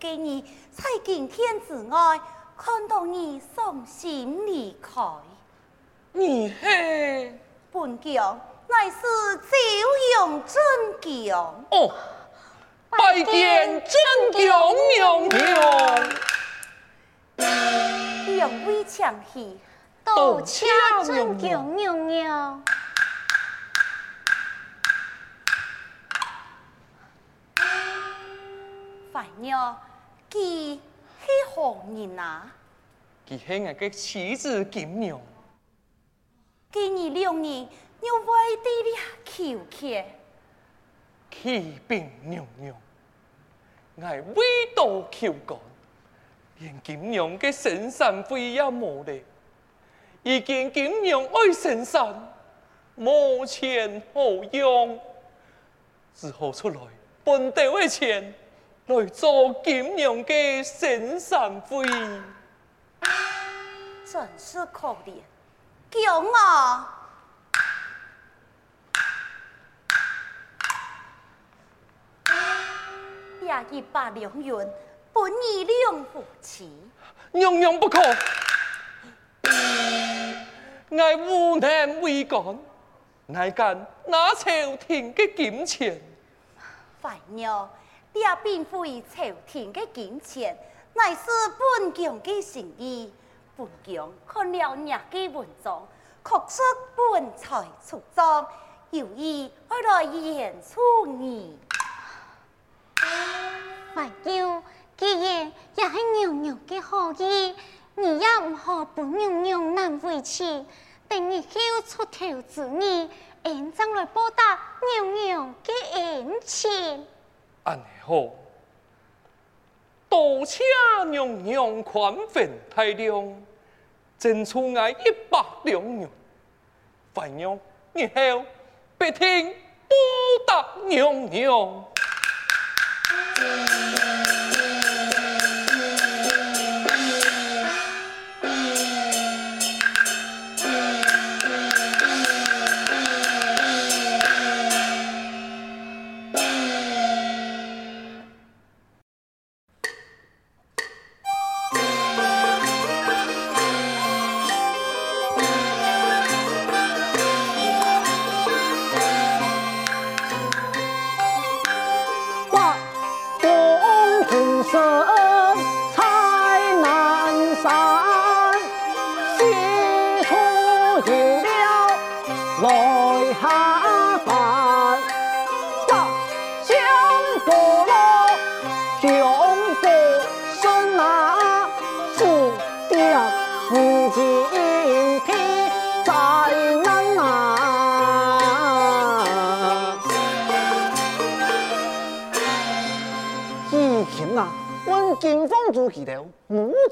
给你，在今天之爱，看到你伤心离开，你嘿，本将乃是赵勇尊将哦，拜见尊将娘娘，两位唱戏，到此尊将娘娘，凡鸟。他很何人啊！他很那个妻子金娘。今年两年，又歪地里求去，气病牛牛，挨为道求功，连金娘的神山灰也没了。已经金娘爱神山，没钱好用，只好出来本地还钱。来做金娘的神产费，真是可怜，穷啊！这一百两元，本意用不起，娘娘不可，爱无能为力，哪敢拿朝廷的金钱？万娘。也并非朝廷的金钱，乃是本宫的诚意。本宫看了日记文章，哭出本才出众，有意来演出你。万久，既然也是娘娘的好意，你也唔好不娘娘难为情。等日后出头之日，县将来报答娘娘的恩情。安好，多谢娘娘宽分太良，真出爱一百两两，凡娘以后别听波打娘娘。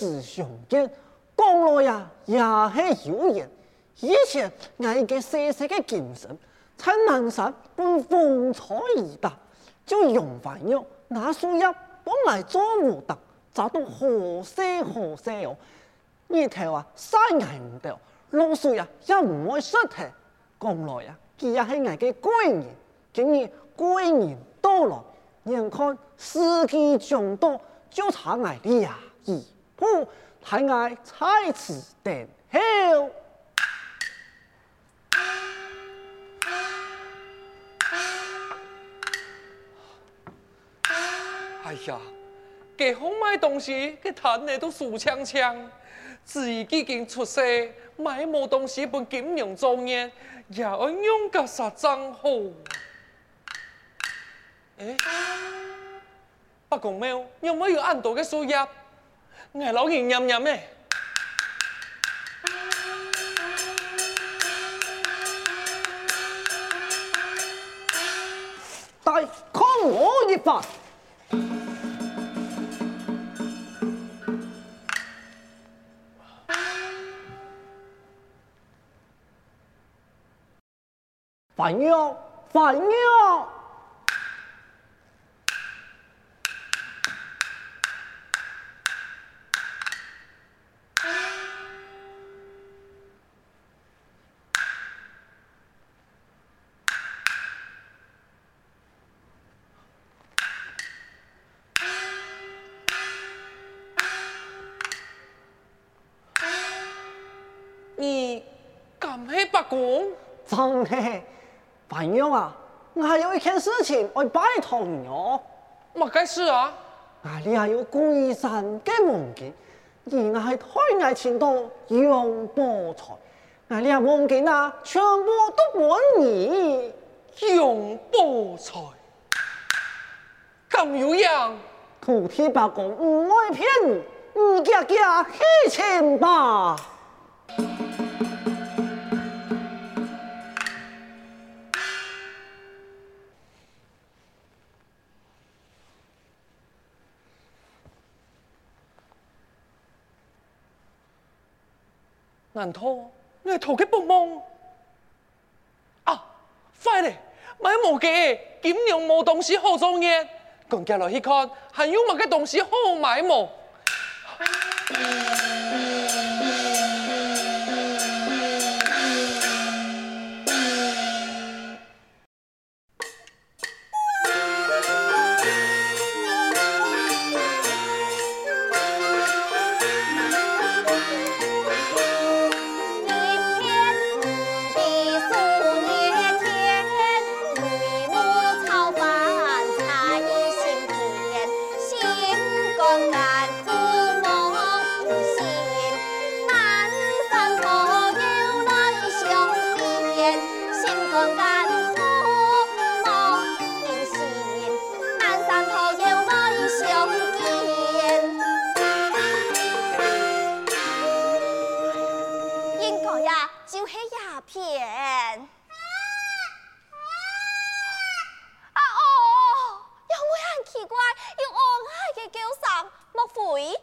是雄健，讲落呀也是有言，以前爱个细细嘅精神，在南山本风采一大，就用饭哟，拿树叶本来做务得，咋都好色好色哦。呢头啊啥爱唔到，老书呀也唔会识他，讲落呀，佢也是爱个贵人，今然贵人到了，眼看时机将到，就差爱的呀，伊。太爱才吃等候。哎呀，给婚买东西，给谈的都数枪枪。自己已经出色，买么东西办金融作业，也安用个杀脏好。哎，北公猫有没有按到个输液？Nghe lỗ gì nhầm nhầm này Tại không ngủ gì Phật Phải nhau Phải nhau 真嘿，朋友啊，我还有一件事情要拜托你哦。莫该事啊，啊你还要归神给忘记，而我系开艺前度杨伯才，啊你啊忘记啦，全部都玩你，杨菠菜更有样，土地八卦唔爱骗，唔惊惊黑钱吧。难道你还图去搏懵？啊，快嘞！买无假的，金融无东西好做眼，更加落去看，还有么个东西好买么？evoluir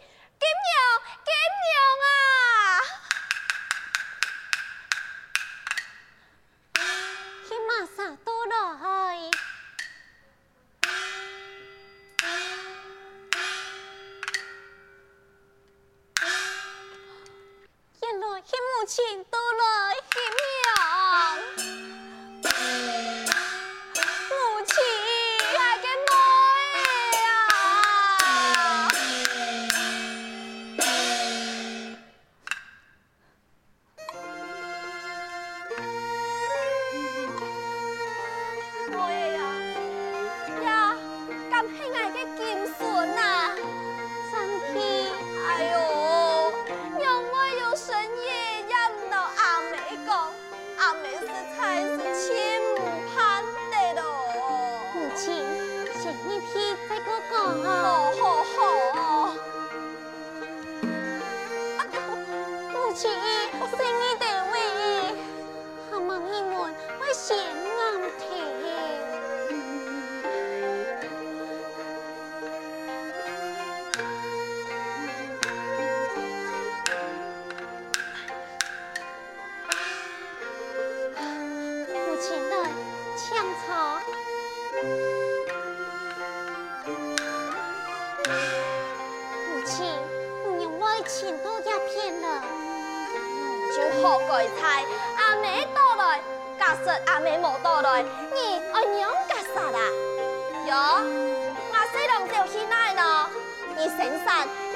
成神，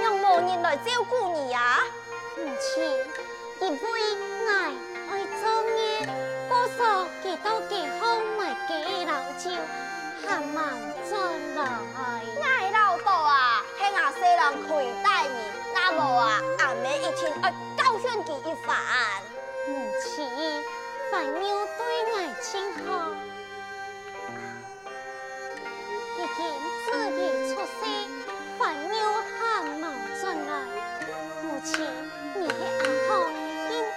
让人来照顾你呀！母亲，一杯爱爱酒耶，多少几多几好卖几老酒，盼望转来。老婆啊，乡下西人亏待你，那么啊，阿妹一定要训兴一番。母亲，白娘对爱情好，一天自己出息。你给阿婆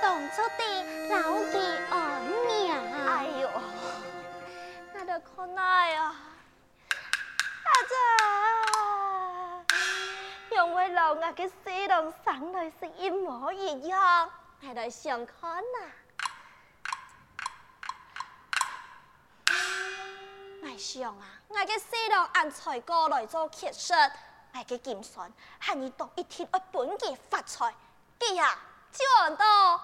端粥端茶，老弟，我娘哎呦，那得看哪呀？阿姐，用我老娘的腮红上点腮红，我脸红。那得看呐。那上啊？那给腮红按菜够，来做就血爱给金算，喊你读一天，我本杰发财，记下招人多，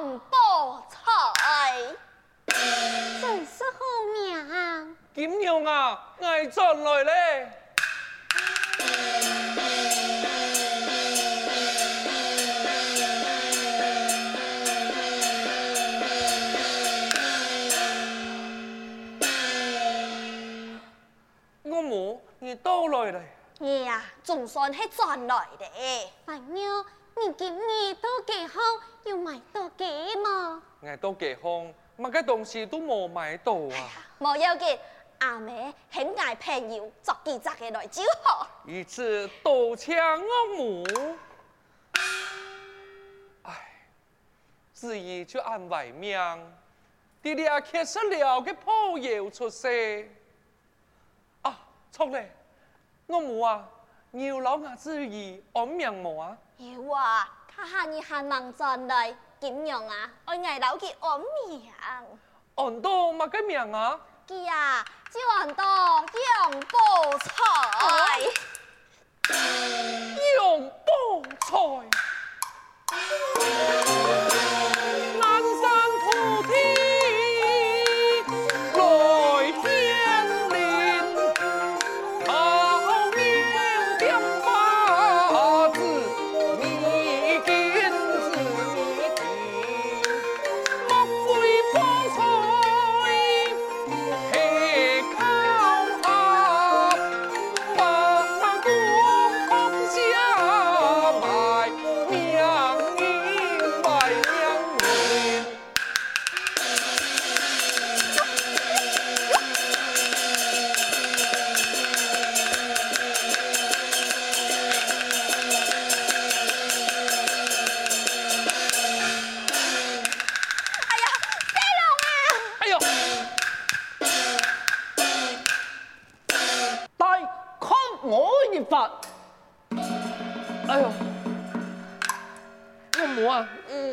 用财，真是好命。金牛啊，爱赚来咧。我母，你到来来。你呀，总算是赚来的。外妈，你今天都给好，有买到几吗？我都给好，买个东西都没买到啊。冇要紧，阿妹很爱朋友，着急着个来就好。一次多强我母，哎，至于就按外面，弟啊，确实了个朋友出色。啊，冲嘞！我冇啊，要老伢子伊安命膜啊。有啊，他下你还忙赚来，紧样啊，我今楼要去安面膜。安到么个记啊，呀，只安到用不财，用不财。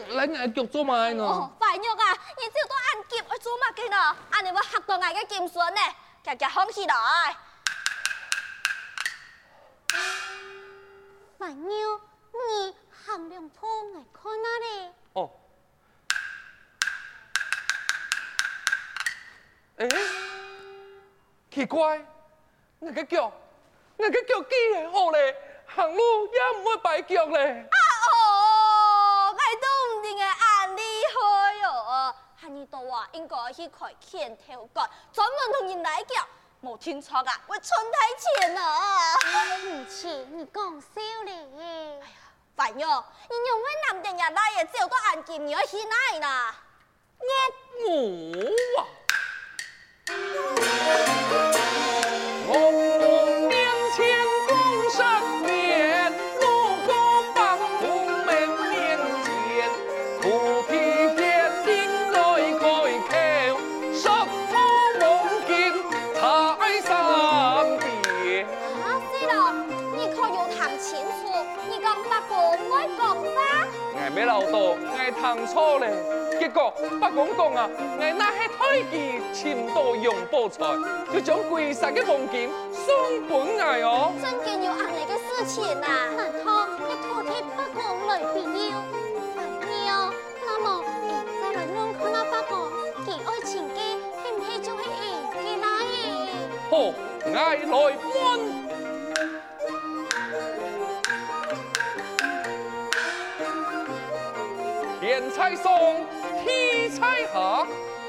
来，鸟脚做呢？哦，快鸟啊，你有做按，捡做迈呢？喏。你们要学做鸟个捡绳呢，架架欢起的。慢鸟，你行两通来看那里。哦。哎，奇怪，那个叫，那个叫鸡嘞，好嘞，行路也唔会白叫嘞。都话应该去开劝调解，专门同人来叫，无听错啊，我身了，我啊。母亲，你讲笑哩？哎呀，烦哟，你用咩南定也来有笑都按你要去奈呐？耶！唔。啊，我那係推己前途用寶財，就將貴殺嘅黃金送本來哦。真嘅要壓你嘅事情啊，難道你土地不過來不了？你哦，那麼誒，再來問看那八婆，其愛情嘅係唔係就係誒嘅啦？好，愛來問。天才送。天彩下，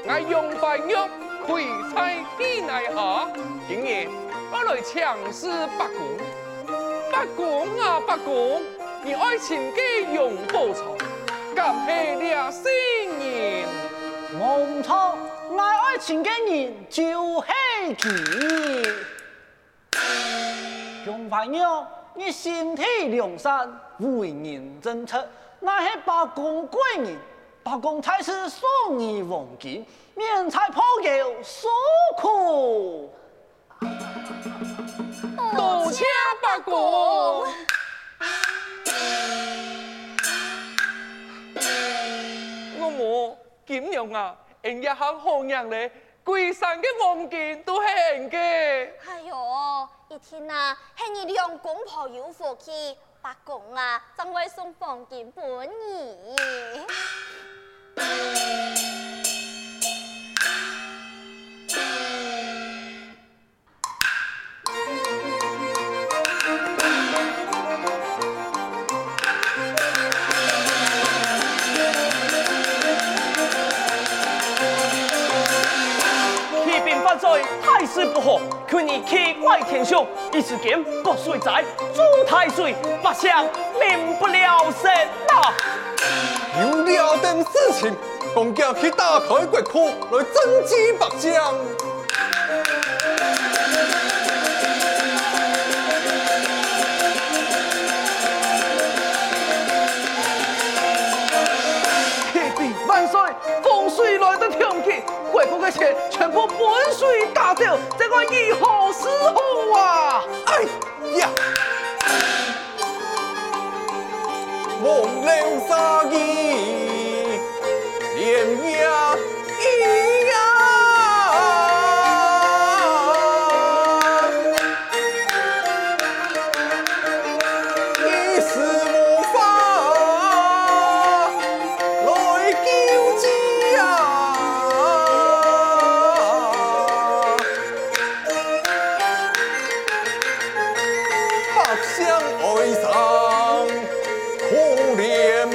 爱杨白玉，开在天内下，今夜我来强诗八公，八公啊八公，你爱情个杨宝草，敢系两三年。孟超爱情个人就希志。杨白玉，你心地良善，为人正直，那是八公贵人。白公才是送你黄金，免菜破油，辛苦，多谢伯公。我冇金洋啊，人家喊好羊嘞，贵山嘅黄金都系人家。哎呦，一天啊，喊你让公婆有福气，白公啊，正为送黄金便你？气病发作，太师不和，去年奇怪天象，一时间不水仔，朱太岁，百姓民不聊生啊！了点事情，共家去打开国库来增资白张。điềm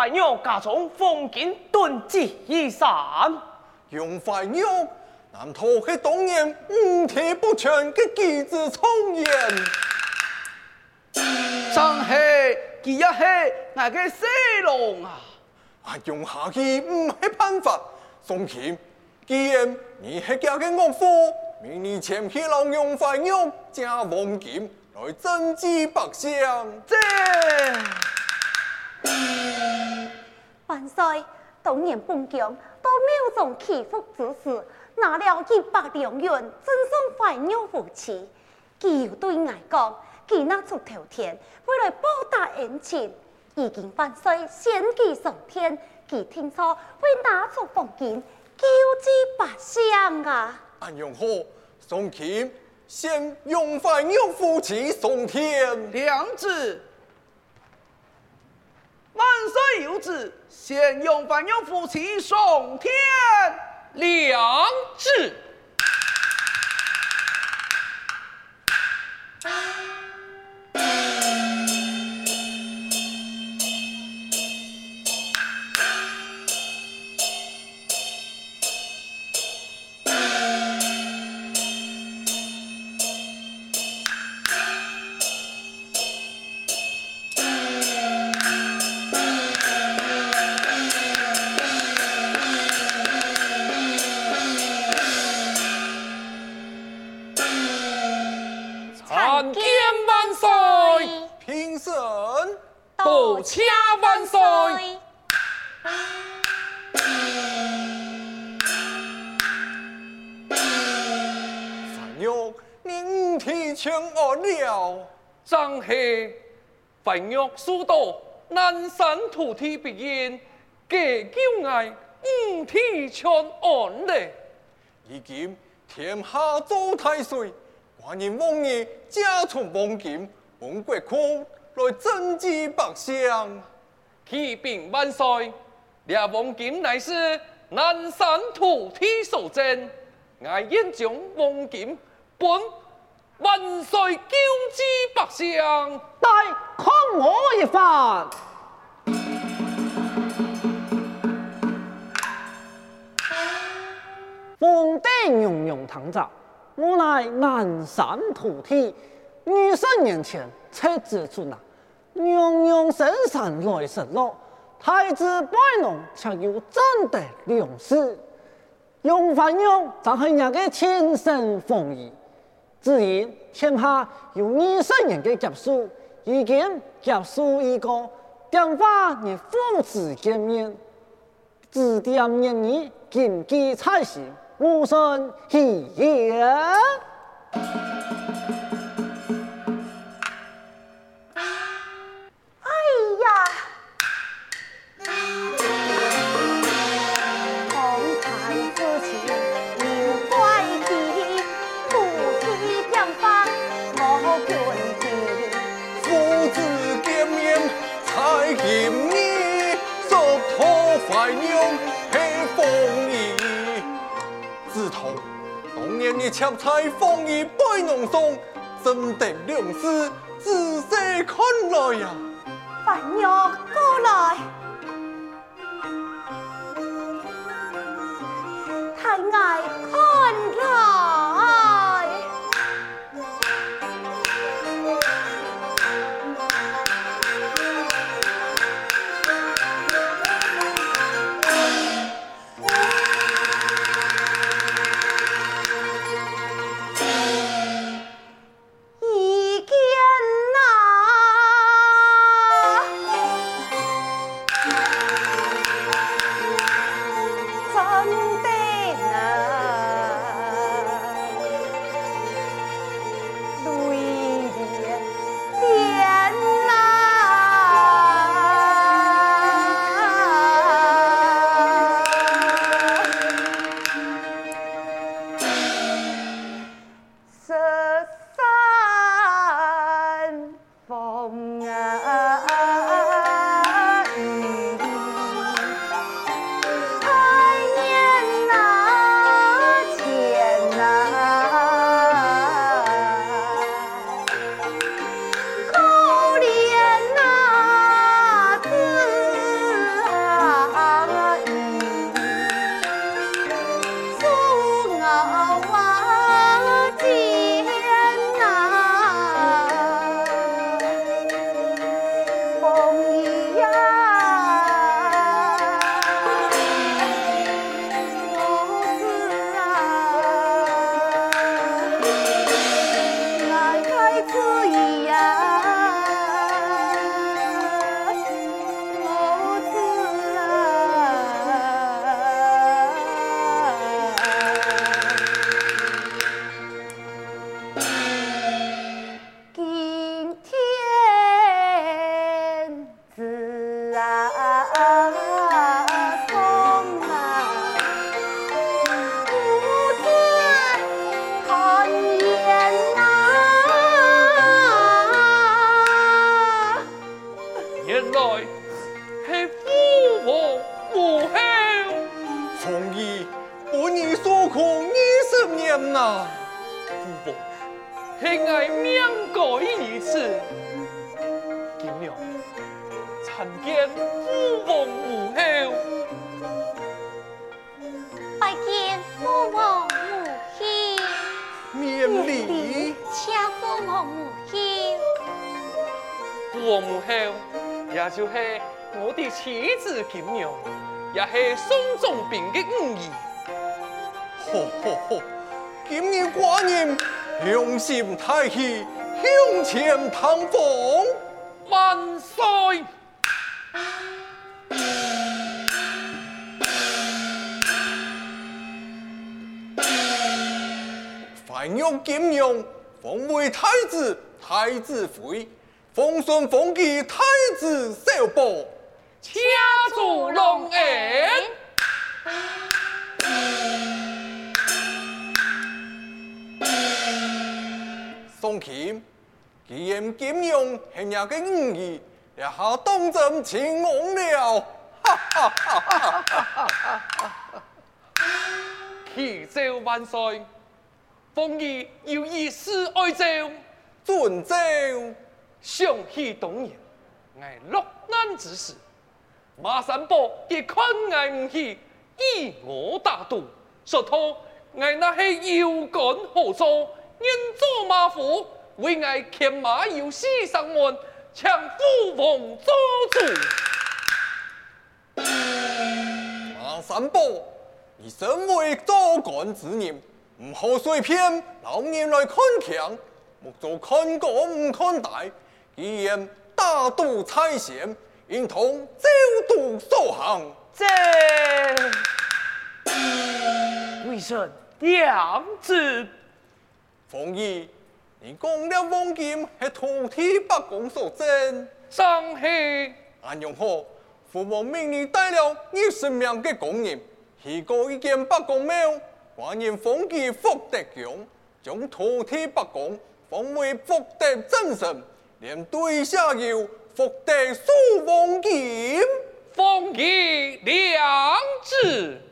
快鸟风景用快鸟，难逃黑当年五体不全的机子聪元。真系，只一系那个西龙啊！啊，用下去唔系办法。宋钱，既然你系叫个岳父，明年前去老用快鸟加黄金来增集百香凡岁，当年奉强，多庙中祈福之事，拿了一百两元，赠送怀妞夫妻。他又对外讲，既拿出头天，为了报答恩情。已经万岁先气上天，既听说会拿出黄金，救济百姓啊！安用好，宋琴先用怀妞夫妻送天良子。万岁有旨，先用凡勇夫妻，上天良志。繁育殊多，南山土地必应，给九爱五体全安在？如今天下走太岁，万人望你家从王金，王国空来赈济百姓，起兵万岁！抓王金乃是南山土地所赠，爱英雄王金本。文帅娇之，百姓，待看我一番。皇帝娘娘堂前，我乃南山土地。二十年前出子出那，娘娘神上来时落。太子拜龙却又怎的两世？用凡用，就系人家亲生奉仪。自然天下有二圣人，嘅劫数已经劫数已过，电话日父子见面，指点人义，谨记彩戏，无声喜言。你日菜放一杯浓汤，怎得良师仔细看来呀，饭肉过来，太爱看来。金娘，参见父王母后。拜见父王母后。免礼。请父王母后。父王母后，也就是我的妻子金娘，也是宋仲平的五姨。嚯嚯嚯，今日寡人用心太细。胸前唐风万岁，繁荣景阳奉为太子，太子妃，风顺风吉，太子少保，家住龙岩，宋谦。既然金庸系生的五语也好当真，听完了，哈！天照万岁，奉仪要以示哀悼。尊照上气同人，我落难之时，马三宝一宽爱不去，以我大度，说他我那是有感何遭，人做马虎。为爱牵马游西上岸，强父王做主。马三宝，你身为左干之人，唔好随便老年来看强，莫做看广唔看大。既然大度财贤，应同招度所行。正。为甚两字？冯毅。你讲了黄金，是土地不公所真。张去安杨虎，父王命你带了你生命的工人，去过一间八公庙，万人奉祭福德强，将土地不公奉为福德真神，连对下有福德数黄金，丰衣良知。